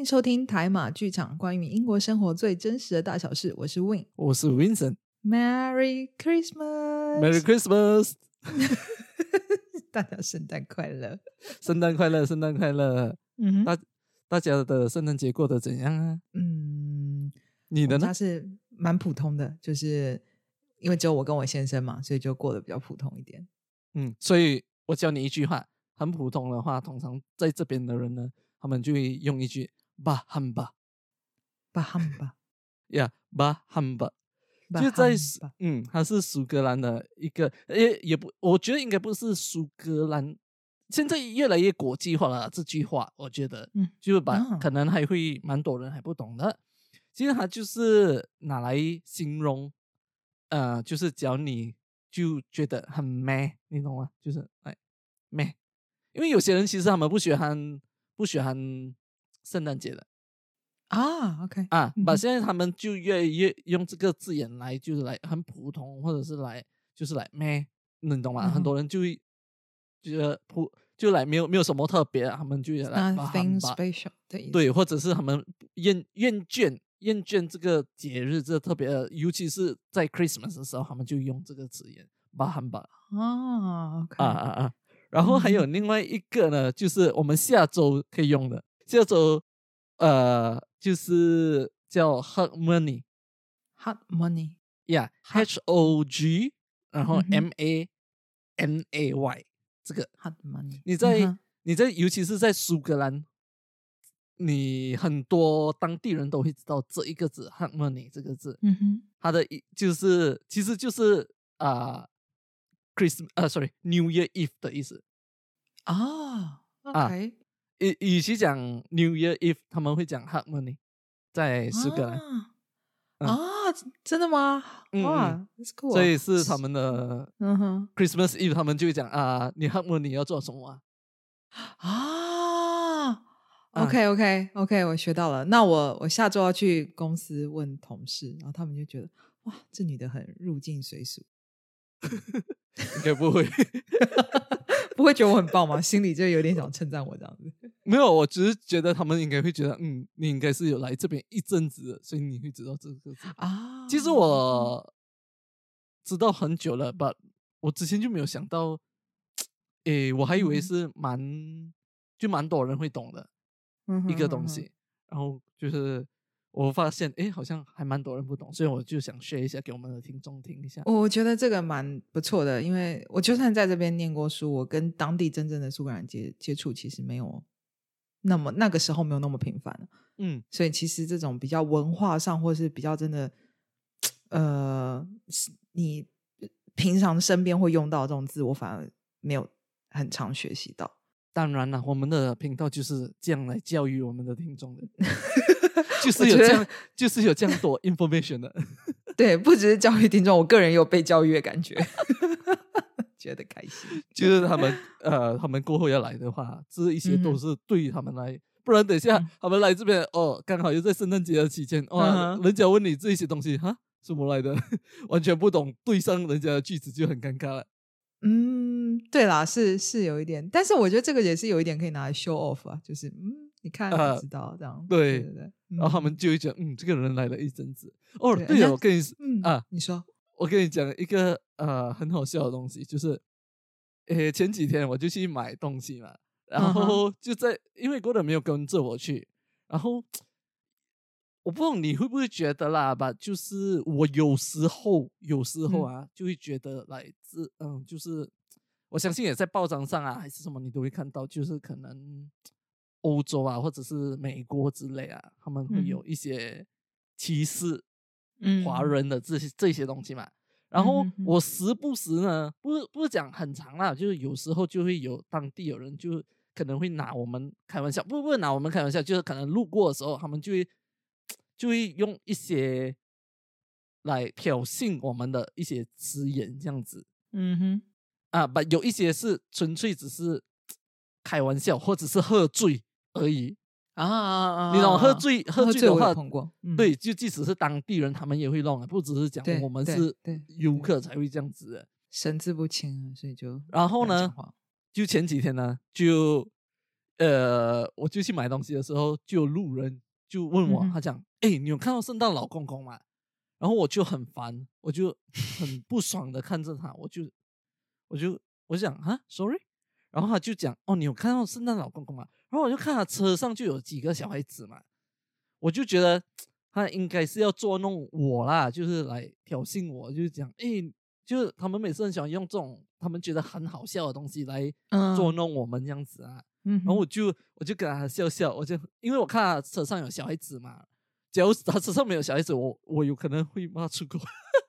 迎收听台马剧场，关于英国生活最真实的大小事。我是 Win。我是 Vincent。Merry Christmas，Merry Christmas，大家圣诞快乐。圣诞快乐，圣诞快乐！嗯哼，大大家的圣诞节过得怎样啊？嗯，你的呢他？是蛮普通的，就是因为只有我跟我先生嘛，所以就过得比较普通一点。嗯，所以我教你一句话，很普通的话，通常在这边的人呢，他们就会用一句“巴汉巴巴哈姆巴，”呀，巴汉巴。巴哈就在嗯，它是苏格兰的一个，也也不，我觉得应该不是苏格兰，现在越来越国际化了。这句话，我觉得，嗯就是把、啊可能还会蛮多人还不懂的。其实它就是拿来形容，呃，就是只要你就觉得很 man，你懂吗？就是哎 man，因为有些人其实他们不喜欢不喜欢圣诞节的。啊，OK 啊，把现在他们就越来越用这个字眼来，就是来很普通，或者是来就是来咩，你懂吗？嗯很多人就会觉得普就来没有没有什么特别啊，他们就会来巴哈，Nothing 巴 special 的意思。对，或者是他们厌厌倦厌倦这个节日，这个特别的，尤其是在 Christmas 的时候，他们就用这个字眼巴哈巴啊，OK 啊啊啊。然后还有另外一个呢，就是我们下周可以用的，下周呃就是叫 hot Money。，hot money，Yeah，H O G，然后 M A N A Y，这个 hot money，你在、嗯你在，尤其是在苏格兰，你很多当地人都会知道这一个字 hot money” 这个字，嗯哼，它的意就是其实就是啊、Christmas 呃，sorry New Year Eve 的意思。啊，OK，与与其讲 New Year Eve，他们会讲 Hot money”，在苏格兰，啊嗯啊，真的吗？嗯哇，That's cool，所以是他们的嗯哼 Christmas Eve，他们就会讲啊，你 hug money 要做什么啊？啊。OK OK OK，我学到了。那我我下周要去公司问同事，然后他们就觉得哇，这女的很入境随俗，应该不会。不会觉得我很棒吗？心里就有点想称赞我这样子。没有，我只是觉得他们应该会觉得，嗯，你应该是有来这边一阵子的，所以你会知道这个字。啊，其实我知道很久了吧，我之前就没有想到，诶，我还以为嗯是蛮就蛮多人会懂的嗯一个东嗯哼西，然后就是我发现，诶，好像还蛮多人不懂，所以我就想 share 一下给我们的听众听一下。我觉得这个蛮不错的，因为我就算在这边念过书，我跟当地真正的苏格兰接接触，其实没有那么那个时候没有那么频繁，嗯所以其实这种比较文化上，或是比较真的，呃，你平常身边会用到这种字，我反而没有很常学习到。当然了，我们的频道就是这样来教育我们的听众的，就是有这样，就是有这样多 information 的。对，不只是教育听众，我个人也有被教育的感觉，觉得开心。就是他们呃，他们过后要来的话，这一些都是对于他们来，不然等一下嗯他们来这边哦，刚好又在圣诞节的期间，哇，嗯哼人家问你这些东西哈，什么来的，完全不懂，对上人家的句子就很尴尬了。嗯，对啦，是是有一点，但是我觉得这个也是有一点可以拿来 show off 啊，就是嗯，你看啊我知道这样，对对对，然后他们。嗯就会讲，嗯，这个人来了一阵子。哦，对了，我跟你啊，你说。我跟你讲一个呃很好笑的东西，就是，诶前几天我就去买东西嘛，然后就在因为郭德没有跟着我去，然后我不知道你会不会觉得啦吧，就是我有时候有时候嗯。啊、就会觉得来自嗯就是我相信也在报章上啊还是什么你都会看到，就是可能欧洲啊或者是美国之类啊，他们会嗯有一些歧视。嗯华人的这些这些东西嘛。然后我时不时呢，不是不是讲很长啦，就是有时候就会有当地有人就可能会拿我们开玩笑，不不是拿我们开玩笑，就是可能路过的时候，他们就会就会用一些来挑衅我们的一些字眼这样子嗯哼，啊，不有一些是纯粹只是开玩笑或者是喝醉而已。啊啊啊！你懂喝啊醉喝喝醉的话对，就即使是当地人，他们也会弄啊，不只是讲我们是对游客才会这样子的。神志不清啊，所以就然后呢就前几天呢，就呃，我就去买东西的时候，就有路人就问我，嗯他讲：“哎、你有看到圣诞老公公吗？”然后我就很烦，我就很不爽的看着他，我就我就我就讲啊，sorry，然后他就讲：“哦，你有看到圣诞老公公吗？”然后我就看他车上就有几个小孩子嘛，我就觉得他应该是要捉弄我啦，就是来挑衅我，就是讲：“哎、就是他们每次很喜欢用这种他们觉得很好笑的东西来嗯捉弄我们这样子啊。然后我就我就跟他笑笑，我就因为我看他车上有小孩子嘛，假如他车上没有小孩子，我我有可能会骂出口，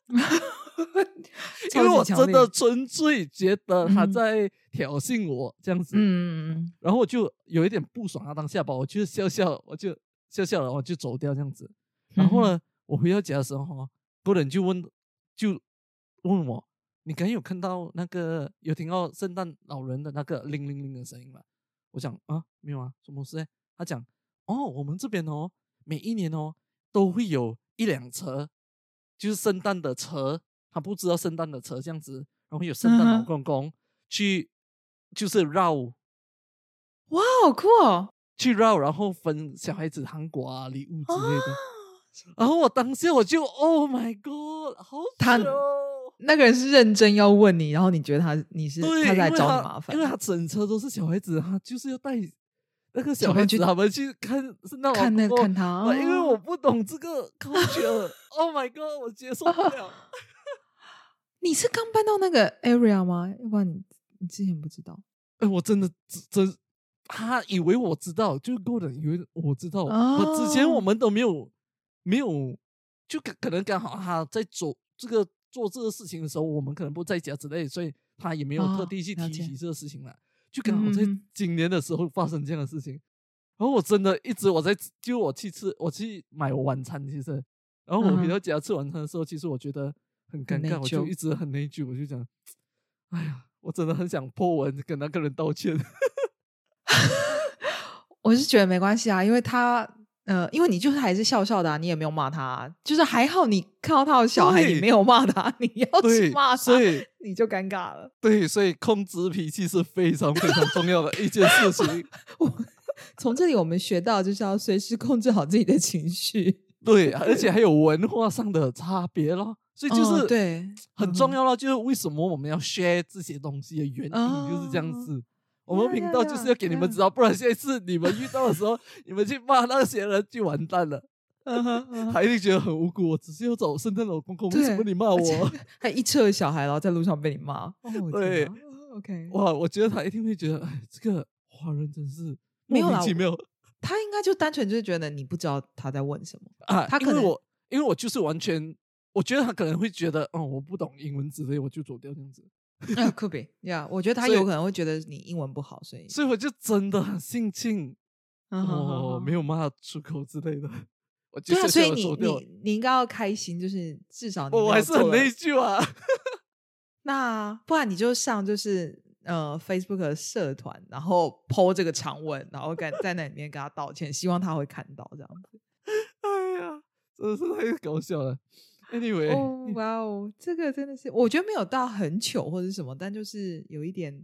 因为我真的纯粹觉得他嗯在挑衅我这样子，嗯嗯然后我就有一点不爽他，当下吧，我就笑笑，我就笑笑了，我就走掉这样子。然后呢，我回到家的时候哈，个人就问就问我，你刚有看到那个有听到圣诞老人的那个铃铃铃的声音吗？我讲啊，没有啊，什么事？他讲哦，我们这边哦，每一年哦都会有一辆车，就是圣诞的车，他不知道圣诞的车这样子，然后有圣诞老公公去就是绕哇，好酷哦！去绕，然后分小孩子糖果啊、礼物之类的。啊然后我当下我就 Oh my God，好他糗那个人是认真要问你，然后你觉得他你是，他在找你麻烦因为，他整车都是小孩子，他就是要带那个小孩子他们去看是那看那个看他，啊因为哦我不懂这个 culture。Oh my God，我接受不了。你是刚搬到那个 area 吗？要不然你你之前不知道哎，我真的真真，他以为我知道，就 Gordon 以为我知道。哦我之前我们都没有没有，就可可能刚好他在做这个做这个事情的时候，我们可能不在家之类，所以他也没有特哦地去提起这个事情来。就刚好在今年的时候发生这样的事情，然后我真的一直我在就我去吃我去买晚餐，其实，然后我回到家吃晚餐的时候，其实我觉得很尴尬，我就一直很内疚，我就讲，哎呀，我真的很想破文跟那个人道歉。我是觉得没关系啊，因为他呃，因为你就是还是笑笑的、啊，你也没有骂他啊、就是还好你看到他的小孩，你没有骂他，你要对去骂他，所以你就尴尬了。对，所以控制脾气是非常非常重要的一件事情。我从这里我们学到，就是要随时控制好自己的情绪，对，而且还有文化上的差别咯，所以就是、哦对很重要了。就是为什么我们要 share 这些东西的原因就是这样哦子。我们频道就是要给你们知道，不然下一次你们遇到的时候，你们去骂那些人就完蛋了，他一定觉得很无辜。我只是要找圣诞老公公，为什么你骂我？还一车的小孩，然后在路上被你骂，对，OK，哇，我觉得他一定会觉得，哎，这个华人真是莫名其妙他应该就单纯就是觉得你不知道他在问什么，啊。他可能我因为我就是完全，我觉得他可能会觉得，哦，我不懂英文之类，我就走掉这样子。啊，could be，yeah，我觉得他有可能会觉得你英文不好，所以所以我就真的很庆幸，嗯好好好我没有骂出口之类的，我就对啊，所以你你你应该要开心，就是至少你我还是很内疚啊。那不然你就上就是呃 Facebook 的社团，然后 PO 这个长文，然后跟在那里面跟他道歉，希望他会看到这样子。哎呀，真的是太搞笑了。Anyway，、哦，哇哦，这个真的是，我觉得没有到很糗或者是什么，但就是有一点，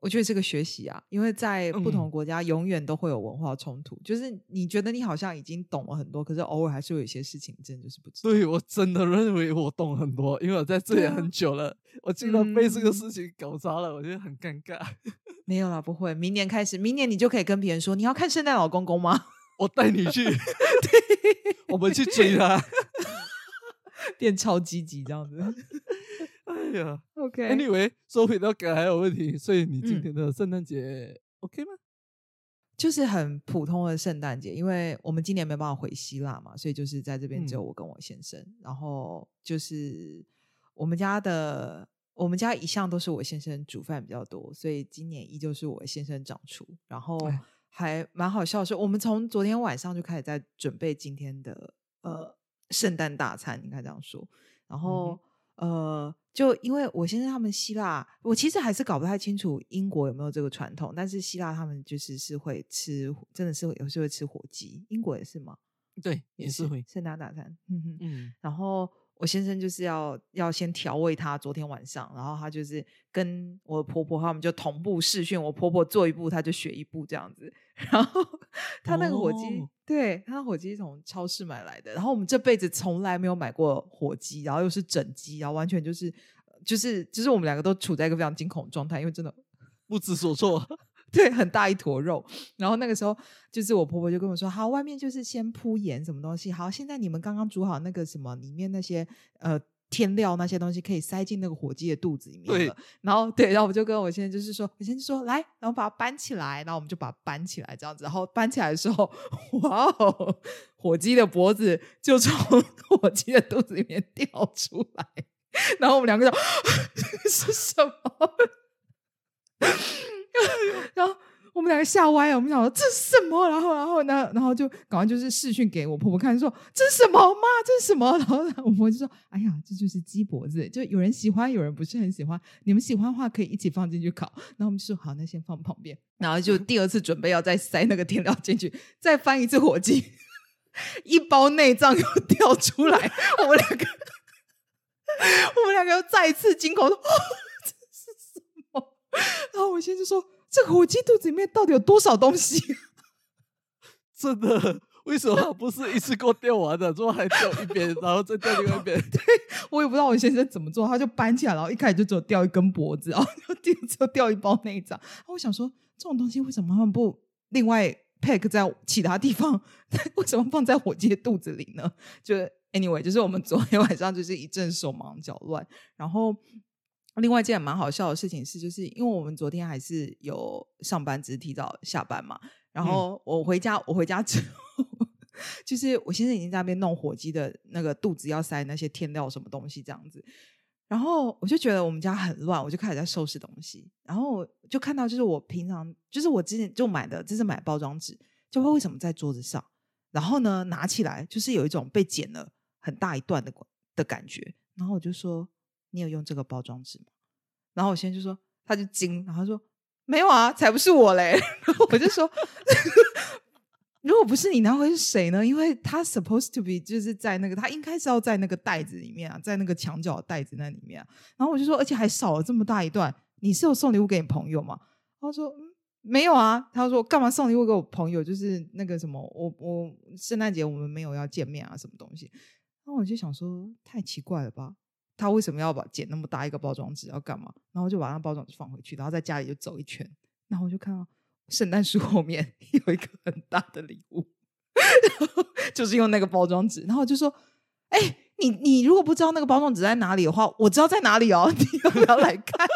我觉得这个学习啊，因为在不同嗯国家永远都会有文化冲突，就是你觉得你好像已经懂了很多，可是偶尔还是会有一些事情真的就是不知道。对我真的认为我懂很多，因为我在这里很久了，我竟然被这个嗯事情搞砸了，我觉得很尴尬。没有啦，不会，明年开始，明年你就可以跟别人说，你要看圣诞老公公吗？我带你去 我们去追他。变超积极这样子。哎呀 OK，，Anyway，说回到刚才的问题，所以你今嗯天的圣诞节 OK 吗？就是很普通的圣诞节，因为我们今年没办法回希腊嘛，所以就是在这边只有嗯我跟我先生。然后就是我们家的，我们家一向都是我先生煮饭比较多，所以今年依旧是我先生掌厨。然后哎还蛮好笑的是，我们从昨天晚上就开始在准备今天的呃圣诞大餐，应该这样说。然后、呃，就因为我先生他们希腊，我其实还是搞不太清楚英国有没有这个传统，但是希腊他们就是是会吃，真的是有时候会吃火鸡，英国也是吗？对，也是会。圣诞大餐，嗯哼。嗯，然后我先生就是要要先调味他昨天晚上，然后他就是跟我婆婆他们就同步试训，我婆婆做一步他就学一步这样子。然后他那个火鸡，哦对他火鸡从超市买来的，然后我们这辈子从来没有买过火鸡，然后又是整鸡，然后完全就是就是就是我们两个都处在一个非常惊恐的状态，因为真的不知所措。对，很大一坨肉。然后那个时候，就是我婆婆就跟我说：“好，外面就是先铺盐什么东西。好，现在你们刚刚煮好那个什么，里面那些呃添料那些东西可以塞进那个火鸡的肚子里面了。然后对，然后我就跟我现在就是说，我先生说来，然后把它搬起来，然后我们就把它搬起来这样子。然后搬起来的时候，哇哦，火鸡的脖子就从 火鸡的肚子里面掉出来。然后我们两个就是什么？然后我们两个吓歪了，我们想说这是什么？然后，然后呢？然后就赶快就是视讯给我婆婆看，说这是什么妈？这是什么？然后我婆婆就说：“哎呀，这就是鸡脖子，就有人喜欢，有人不是很喜欢。你们喜欢的话，可以一起放进去烤。”然后我们说：“好，那先放旁边。”然后就第二次准备要再塞那个填料进去，再翻一次火鸡，一包内脏又掉出来，我们两个，我们两个又再一次惊恐说：“哦，？”然后我先就说：“这个火鸡肚子里面到底有多少东西？” 真的，为什么不是一次过掉完的，之后还掉一边，然后再掉另外一边？对我也不知道我先生怎么做，他就搬起来，然后一开始就只有掉一根脖子，然后第二次又掉一包内脏。然后我想说，这种东西为什么他们不另外 pack 在其他地方？为什么放在火鸡的肚子里呢？就 anyway，就是我们昨天晚上就是一阵手忙脚乱，然后。另外一件蛮好笑的事情是，就是因为我们昨天还是有上班，只是提早下班嘛。然后我回家，我回家之后，就是我先生已经在那边弄火鸡的那个肚子要塞那些添料什么东西这样子。然后我就觉得我们家很乱，我就开始在收拾东西。然后就看到，就是我平常就是我之前就买的，这是买包装纸，就不知道为什么在桌子上。然后呢，拿起来就是有一种被剪了很大一段的的感觉。然后我就说。你有用这个包装纸吗？然后我先生就说，他就惊，然后说没有啊，才不是我嘞。我就说，如果不是你，那会是谁呢？因为他 supposed to be 就是在那个，他应该是要在那个袋子里面啊，在那个墙角袋子那里面啊。然后我就说，而且还少了这么大一段，你是有送礼物给你朋友吗？他说，嗯，没有啊。他说，干嘛送礼物给我朋友？就是那个什么，我我圣诞节我们没有要见面啊，什么东西？然后我就想说，太奇怪了吧。他为什么要把剪那么大一个包装纸要干嘛？然后就把那包装纸放回去，然后在家里就走一圈，然后我就看到圣诞树后面 有一个很大的礼物，就是用那个包装纸。然后我就说：“哎、你你如果不知道那个包装纸在哪里的话，我知道在哪里哦，你要不要来看？”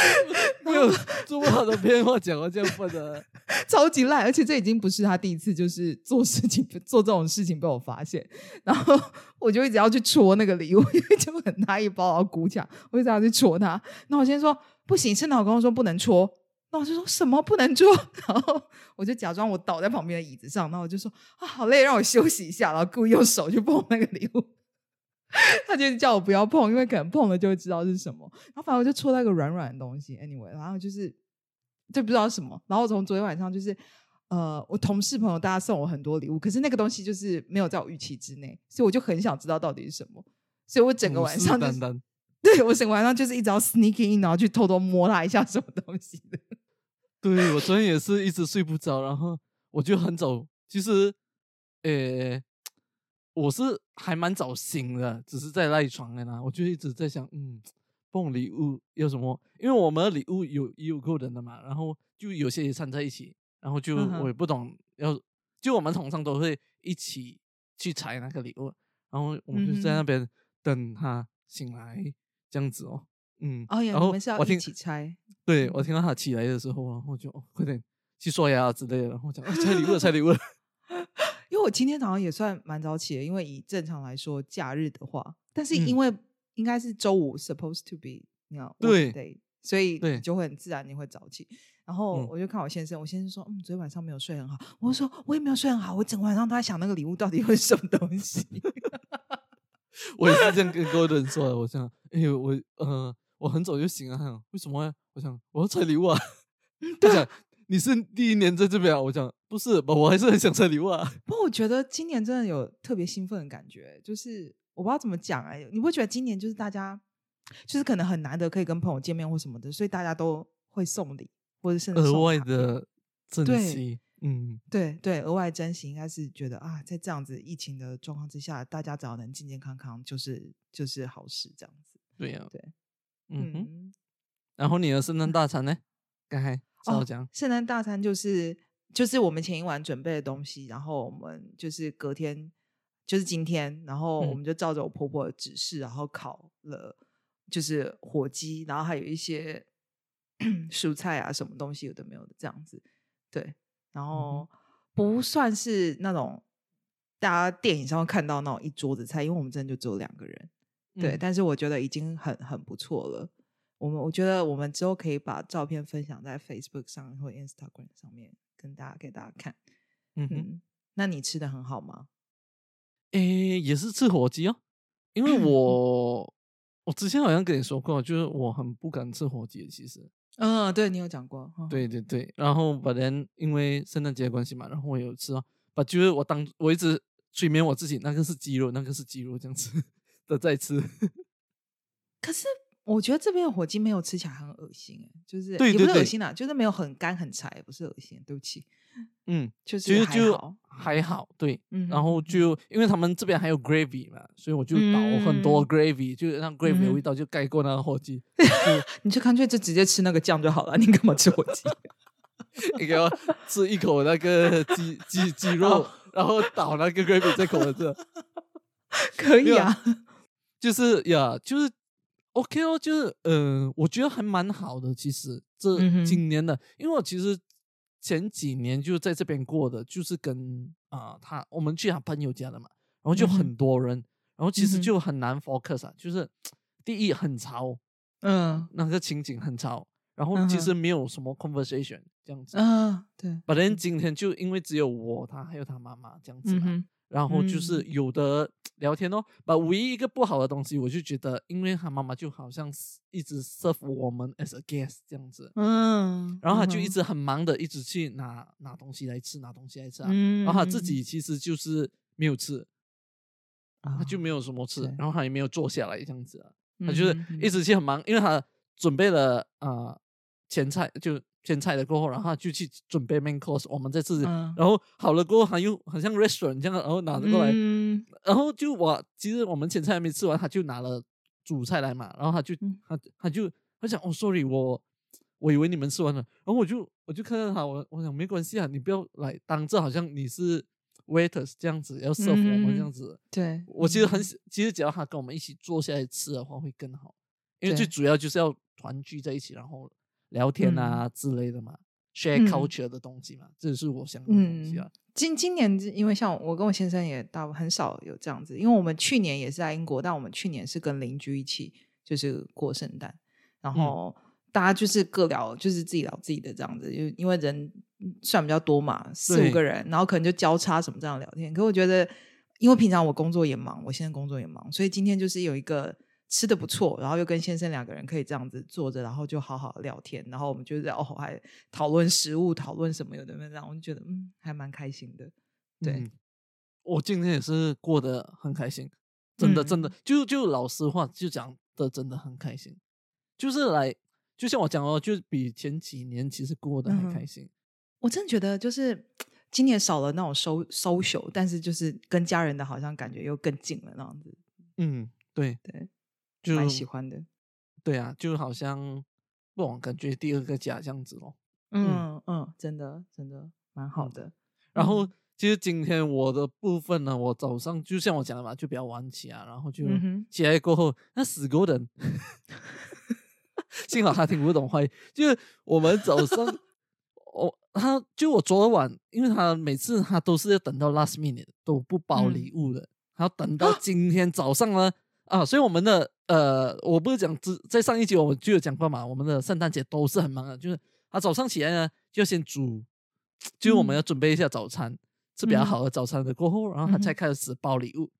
没有这么好的变化讲到这样笨的，超级烂，而且这已经不是他第一次就是做事情做这种事情被我发现，然后我就一直要去戳那个礼物，因为就很大一包，然后鼓起来，我一直要去戳它。那我先说不行，趁老公公说不能戳，那我就说什么不能戳，然后我就假装我倒在旁边的椅子上，然后我就说啊好累，让我休息一下，然后故意用手去碰那个礼物。他就叫我不要碰，因为可能碰了就会知道是什么。然后反正我就戳到一个软软的东西，anyway，然后就是就不知道什么。然后从昨天晚上就是呃，我同事朋友大家送我很多礼物，可是那个东西就是没有在我预期之内，所以我就很想知道到底是什么。所以我整个晚上、对我整个晚上就是一直要 sneaking，然后去偷偷摸它一下什么东西的。对我昨天也是一直睡不着，然后我就很早，其实，呃，我是还蛮早醒的，只是在赖床的啦。我就一直在想，嗯，送礼物有什么？因为我们的礼物有也有个人的嘛，然后就有些也掺在一起，然后就我也不懂要，就我们通常都会一起去拆那个礼物，然后我们就在那边等他醒来这样子哦。嗯，然后你们是要一我听起拆？对，嗯我听到他起来的时候，然后我就、哦、快点去刷牙之类的，然后我讲、啊、拆礼物了，拆礼物了。我今天早上也算蛮早起的，因为以正常来说，假日的话，但是嗯因为应该是周五 supposed to be 你知道对 day，所以就会很自然你会早起。然后嗯我就看我先生，我先生说，嗯，昨天晚上没有睡很好。我就说我也没有睡很好，我整晚上都在想那个礼物到底会是什么东西。我也是这样跟各位人说的。我想，哎、我呃，我很早就醒了，想为什么？我想我要拆礼物啊。他讲你是第一年在这边啊？我讲不是，我我还是很想拆礼物啊。不过我觉得今年真的有特别兴奋的感觉，就是我不知道怎么讲哎、你不会觉得今年就是大家就是可能很难得可以跟朋友见面或什么的，所以大家都会送礼或者甚至额外的珍惜，嗯，对对，额外珍惜应该是觉得啊，在这样子疫情的状况之下，大家只要能健健康康，就是就是好事这样子。对呀、对，嗯哼。嗯，然后你的圣诞大餐呢？刚才稍哦讲，圣诞大餐就是就是我们前一晚准备的东西，然后我们就是隔天就是今天，然后我嗯。们就照着我婆婆的指示，然后烤了就是火鸡，然后还有一些 蔬菜啊什么东西有的没有的这样子，对，然嗯后不算是那种大家电影上会看到那种一桌子菜，因为我们真的就只有两个人，对，嗯但是我觉得已经很很不错了。我们我觉得我们之后可以把照片分享在 Facebook 上或 Instagram 上面，跟大家给大家看。嗯哼，嗯，那你吃的很好吗？诶，也是吃火鸡哦，因为我我之前好像跟你说过，就是我很不敢吃火鸡，其实，嗯，对你有讲过。嗯，对对对，然后本来因为圣诞节的关系嘛，然后我有吃哦，把就是我当我一直催眠我自己，那个是鸡肉，那个是鸡肉这样子 的在吃，可是我觉得这边的火鸡没有吃起来很恶心，哎，就是对也不是恶心啦，就是没有很干很柴，不是恶心，对不起，嗯，就其实就是还好。还好，对，嗯然后就因为他们这边还有 gravy 嘛，所以我就倒很多嗯 gravy，、就让 gravy 的味道就盖过那个火鸡 你就干脆就直接吃那个酱就好了，你干嘛吃火鸡？你给我吃一口那个鸡鸡鸡肉，哦然后倒那个 gravy 在口子，可以啊，就是呀，就是 OK 哦，就是呃，我觉得还蛮好的。其实这今年的，因为我其实前几年就在这边过的，就是跟啊、他我们去他朋友家的嘛，然后就很多人，然后其实就很难 focus 啊，就是第一很吵，嗯。那个情景很吵，然后其实没有什么 conversation 这样子。啊，对，本来今天就因为只有我他还有他妈妈这样子嘛，然后就是嗯。有的聊天哦，把唯一一个不好的东西，我就觉得，因为他妈妈就好像是一直 serve 我们 as a guest 这样子，嗯，然后他就一嗯直很忙的，一直去拿拿东西来吃，拿东西来吃啊，嗯，然后他自己其实就是没有吃，他就没有，什么吃，然后他也没有坐下来这样子啊，他他就是一直去很忙，因为他准备了呃前菜就前菜了过后，然后他就去准备 main course，我们再吃，嗯。然后好了过后，他又很像 restaurant 这样，然后拿着过来，嗯。然后就我其实我们前菜还没吃完，他就拿了主菜来嘛，然后他就嗯。他他就他讲哦，sorry，我我以为你们吃完了，然后我就我就看到他，我我想没关系啊，你不要来当这好像你是 waiters 这样子要 serve 我们这样嗯子。对，我其实很其实只要他跟我们一起坐下来吃的话会更好，因为最主要就是要团聚在一起，然后聊天啊之类的嘛、s h a r 嗯 e culture 的东西嘛，这是我想要的东西啊。今今年因为像我跟我先生也大很少有这样子，因为我们去年也是在英国，但我们去年是跟邻居一起就是过圣诞，然嗯后大家就是各聊，就是自己聊自己的这样子，就因为人算比较多嘛，四五个人，然后可能就交叉什么这样聊天。可我觉得，因为平常我工作也忙，我现在工作也忙，所以今天就是有一个。吃的不错，然后又跟先生两个人可以这样子坐着，然后就好好聊天，然后我们就在哦还讨论食物，讨论什么有的没有，这样我就觉得嗯还蛮开心的。对嗯我今天也是过得很开心，真的真的，嗯就就老实话就讲的真的很开心，就是来就像我讲哦，就是比前几年其实过得还嗯哼开心。我真的觉得就是今年少了那种 so social，但是就是跟家人的好像感觉又更近了那样子，嗯，对，对，就蛮喜欢的。对啊，就好像不懂感觉第二个家这样子咯。嗯嗯，真的真的蛮好嗯的。然后嗯其实今天我的部分呢，我早上就像我讲的嘛，就比较晚起啊，然后就起来过后，那死狗人，幸好他听不懂话语，就是我们早上，我他就我昨晚，因为他每次他都是要等到 last minute 都不包嗯礼物的，他要等到今天早上呢啊，所以我们的呃，我不是讲之在上一集我们就有讲过嘛，我们的圣诞节都是很忙的，就是他早上起来呢就要先煮，就是我们嗯。要准备一下早餐，吃比较嗯好的早餐的过后，然后他才开始包礼物，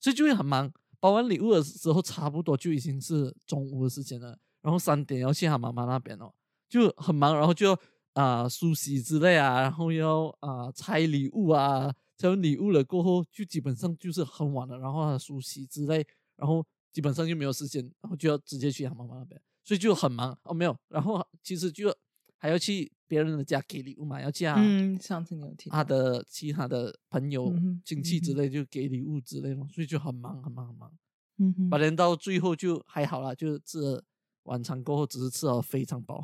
所以就会很忙。包完礼物的时候，差不多就已经是中午的时间了，然后三点要去他妈妈那边哦，就很忙，然后就要啊梳洗之类啊，然后要啊拆礼物啊，拆完礼物了过后，就基本上就是很晚了，然后啊梳洗之类，然后基本上就没有时间，然后就要直接去他妈妈那边，所以就很忙哦，没有，然后其实就还要去别人的家给礼物嘛，要嫁嗯，上次你有提他的其他的朋友、嗯亲戚之类，就给礼物之类嘛，所以就很忙很忙很忙。嗯哼反正到最后就还好啦，就吃了晚餐过后，只是吃了非常饱。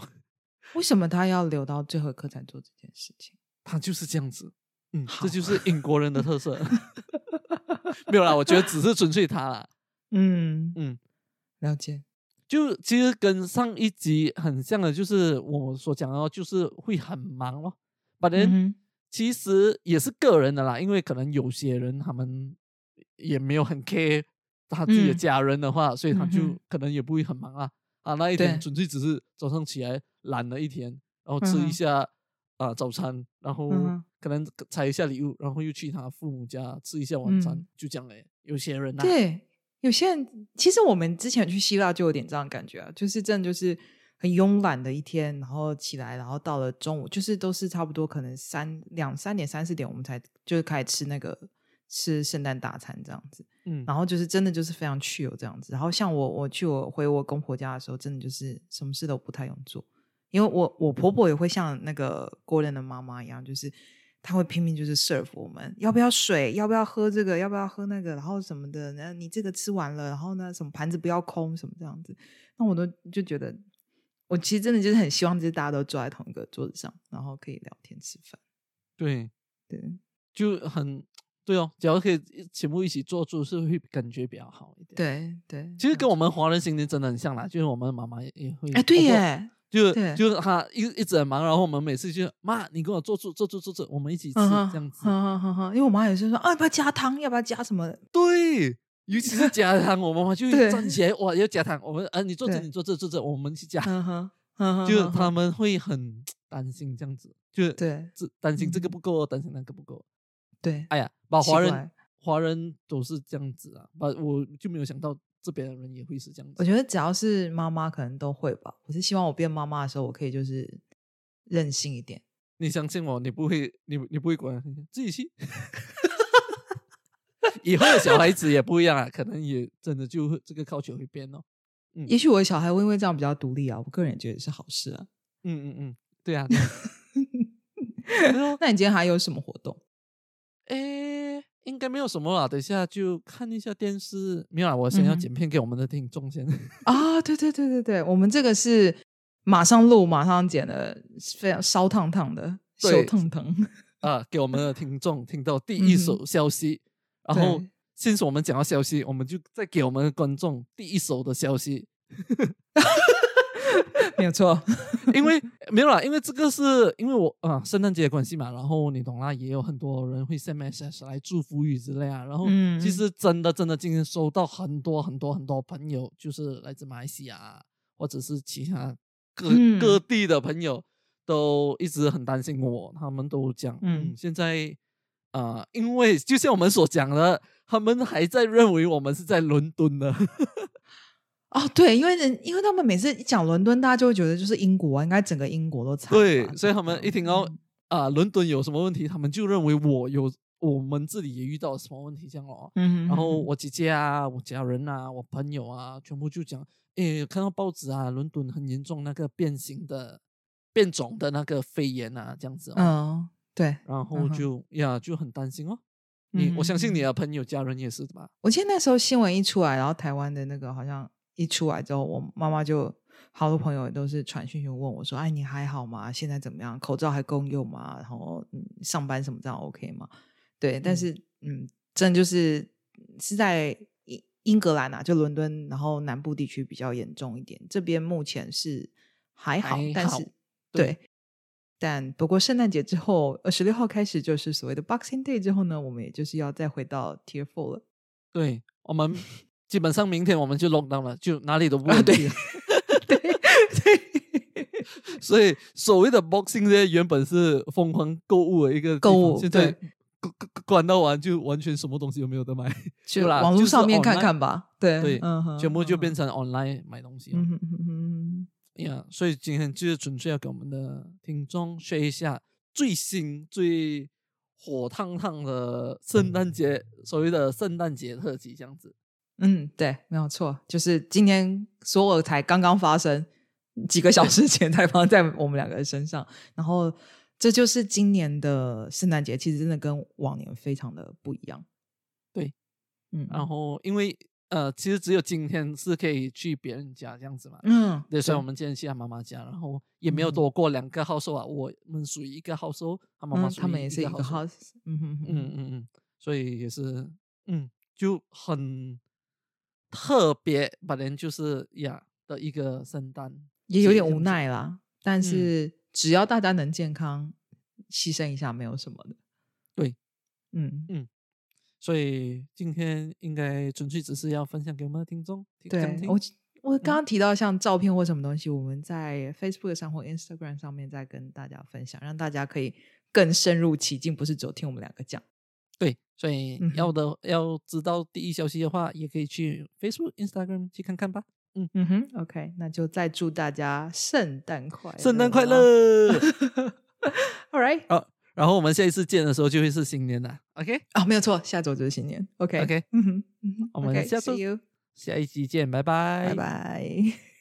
为什么他要留到最后一刻才做这件事情？他就是这样子，嗯，好这就是英国人的特色。没有啦，我觉得只是纯粹他啦，嗯嗯，了解。就其实跟上一集很像的，就是我所讲的哦，就是会很忙咯。反正、其实也是个人的啦，因为可能有些人他们也没有很 care 他自己的嗯家人的话，所以他就可能也不会很忙啊。啊，那一天纯粹只是早上起来懒了一天，然后吃一下啊、早餐，然后可能拆一下礼物，然后又去他父母家吃一下晚餐，嗯就这样嘞。有些人啊，对，有些人其实我们之前去希腊就有点这样的感觉啊，就是真的就是很慵懒的一天，然后起来，然后到了中午，就是都是差不多可能三两三点三四点，我们才就是开始吃那个吃圣诞大餐这样子，嗯，然后就是真的就是非常去有这样子。然后像我我去我回我公婆家的时候，真的就是什么事都不太用做，因为我我婆婆也会像那个 Gordon 的妈妈一样，就是她会拼命就是 serve 我们要不要水，要不要喝这个，要不要喝那个，然后什么的，然后你这个吃完了，然后呢什么盘子不要空什么这样子，那我都就觉得。我其实真的就是很希望，就是大家都坐在同一个桌子上，然后可以聊天吃饭。对，对，就很对哦，只要可以全部一起坐住是会感觉比较好一点。，对对，其实跟我们华人新年真的很像啦，就是我们妈妈也也会，错哎，对耶，就就是他一一直很忙，然后我们每次就妈，你跟我做做做做做做，我们一起吃嗯这样子。哼哼哼哼因为我妈也是说啊，要不要加汤？要不要加什么？对，尤其是加汤，我妈妈就会站起来，哇，要加汤，我们啊，你做这，你做这，做这，我们去加，嗯哼，嗯哼就他们会很担心这样子，就对这担心这个嗯不够，担心那个不够。对，哎呀，把华人华人都是这样子啊，把我就没有想到这边的人也会是这样子。我觉得只要是妈妈，可能都会吧。我是希望我变妈妈的时候，我可以就是任性一点。你相信我，你不会，你你不会管，自己去。以后的小孩子也不一样啊，可能也真的就会这个靠球会变哦。嗯也许我的小孩会因为这样比较独立啊，我个人也觉得是好事啊。嗯嗯嗯，对啊。对啊 那你今天还有什么活动？诶，应该没有什么啦，等一下就看一下电视。没有啦，我先要剪片给我们的听众先。啊，对对对对对，我们这个是马上录、马上剪的，非常烧烫烫的，对手腾腾。啊，给我们的听众听到第一手消息，然后先是我们讲到消息，我们就再给我们的观众第一手的消息，没有错。因为没有啦，因为这个是因为我啊圣诞节的关系嘛，然后你懂啦，也有很多人会 send message 来祝福语之类啊，然后嗯。其实真的真的今天收到很多很多很多朋友，就是来自马来西亚啊或者是其他各、嗯。各地的朋友，都一直很担心我，他们都讲，嗯，嗯现在啊、呃因为就像我们所讲的，他们还在认为我们是在伦敦的，哦，对，因为人，因为他们每次一讲伦敦，大家就会觉得就是英国啊，应该整个英国都惨。对，所以他们一听到嗯啊、伦敦有什么问题，他们就认为我有我们这里也遇到了什么问题这样哦。嗯，然后我姐姐啊，我家人啊，我朋友啊，全部就讲，诶，看到报纸啊，伦敦很严重那个变形的变种的那个肺炎啊，这样子、哦，嗯，对，然后就、呀就很担心哦。你、我相信你嗯的朋友家人也是吧？我记得那时候新闻一出来，然后台湾的那个好像一出来之后，我妈妈就好多朋友都是传讯息问我说：“哎，你还好吗？现在怎么样？口罩还够用吗？然后嗯，上班什么这样 OK 吗？”对，但嗯是嗯，真的就是是在英英格兰啊，就伦敦，然后南部地区比较严重一点。这边目前是还好，还好但是对对。但不过圣诞节之后，二十六号开始就是所谓的 Boxing Day 之后呢，我们也就是要再回到 Tier Four 了。对，我们基本上明天我们就 lock down 了，就哪里都不能去了。对 对，所以所谓的 boxing 呢，原本是疯狂购物的一个购物现在对关关关到完就完全什么东西都没有得买，就对啦网络就上面看看吧。对对嗯全部就变嗯成 online 买东西了。嗯嗯哼哼哼哼呀，所以今天就是纯粹要给我们的听众说一下最新最火烫烫的圣诞节，所谓的圣诞节特辑这样子。嗯，对，没有错，就是今天所有才刚刚发生，几个小时前才发生在我们两个人身上，然后这就是今年的圣诞节，其实真的跟往年非常的不一样。对，嗯，然。后因为呃，其实只有今天是可以去别人家这样子嘛。嗯，对，所以我们今天去他妈妈家，然后也没有多过两个号收啊，我们属于一个号收，他妈妈嗯他们也是一个号嗯哼哼，嗯嗯嗯，所以也是嗯，就很特别，反正就是呀的一个圣诞，也有点无。奈啦，但嗯是只要大家能健康，牺牲一下没有什么的。对，嗯嗯，所以今天应该纯粹只是要分享给我们的听众听对我我嗯刚刚提到像照片或什么东西，我们在 Facebook 上或 Instagram 上面再跟大家分享，让大家可以更深入其境，不是只有听我们两个讲。对，所以嗯要的、要知道第一消息的话，也可以去 Facebook、Instagram 去看看吧。嗯嗯哼，OK，那就再祝大家圣诞快乐，圣诞快乐！！All right，好，然后我们下一次见的时候就会是新年了。OK，啊，没有错，下周就是新年。OK OK 嗯哼，嗯哼我们下周 see you，下一集见，拜拜，拜拜。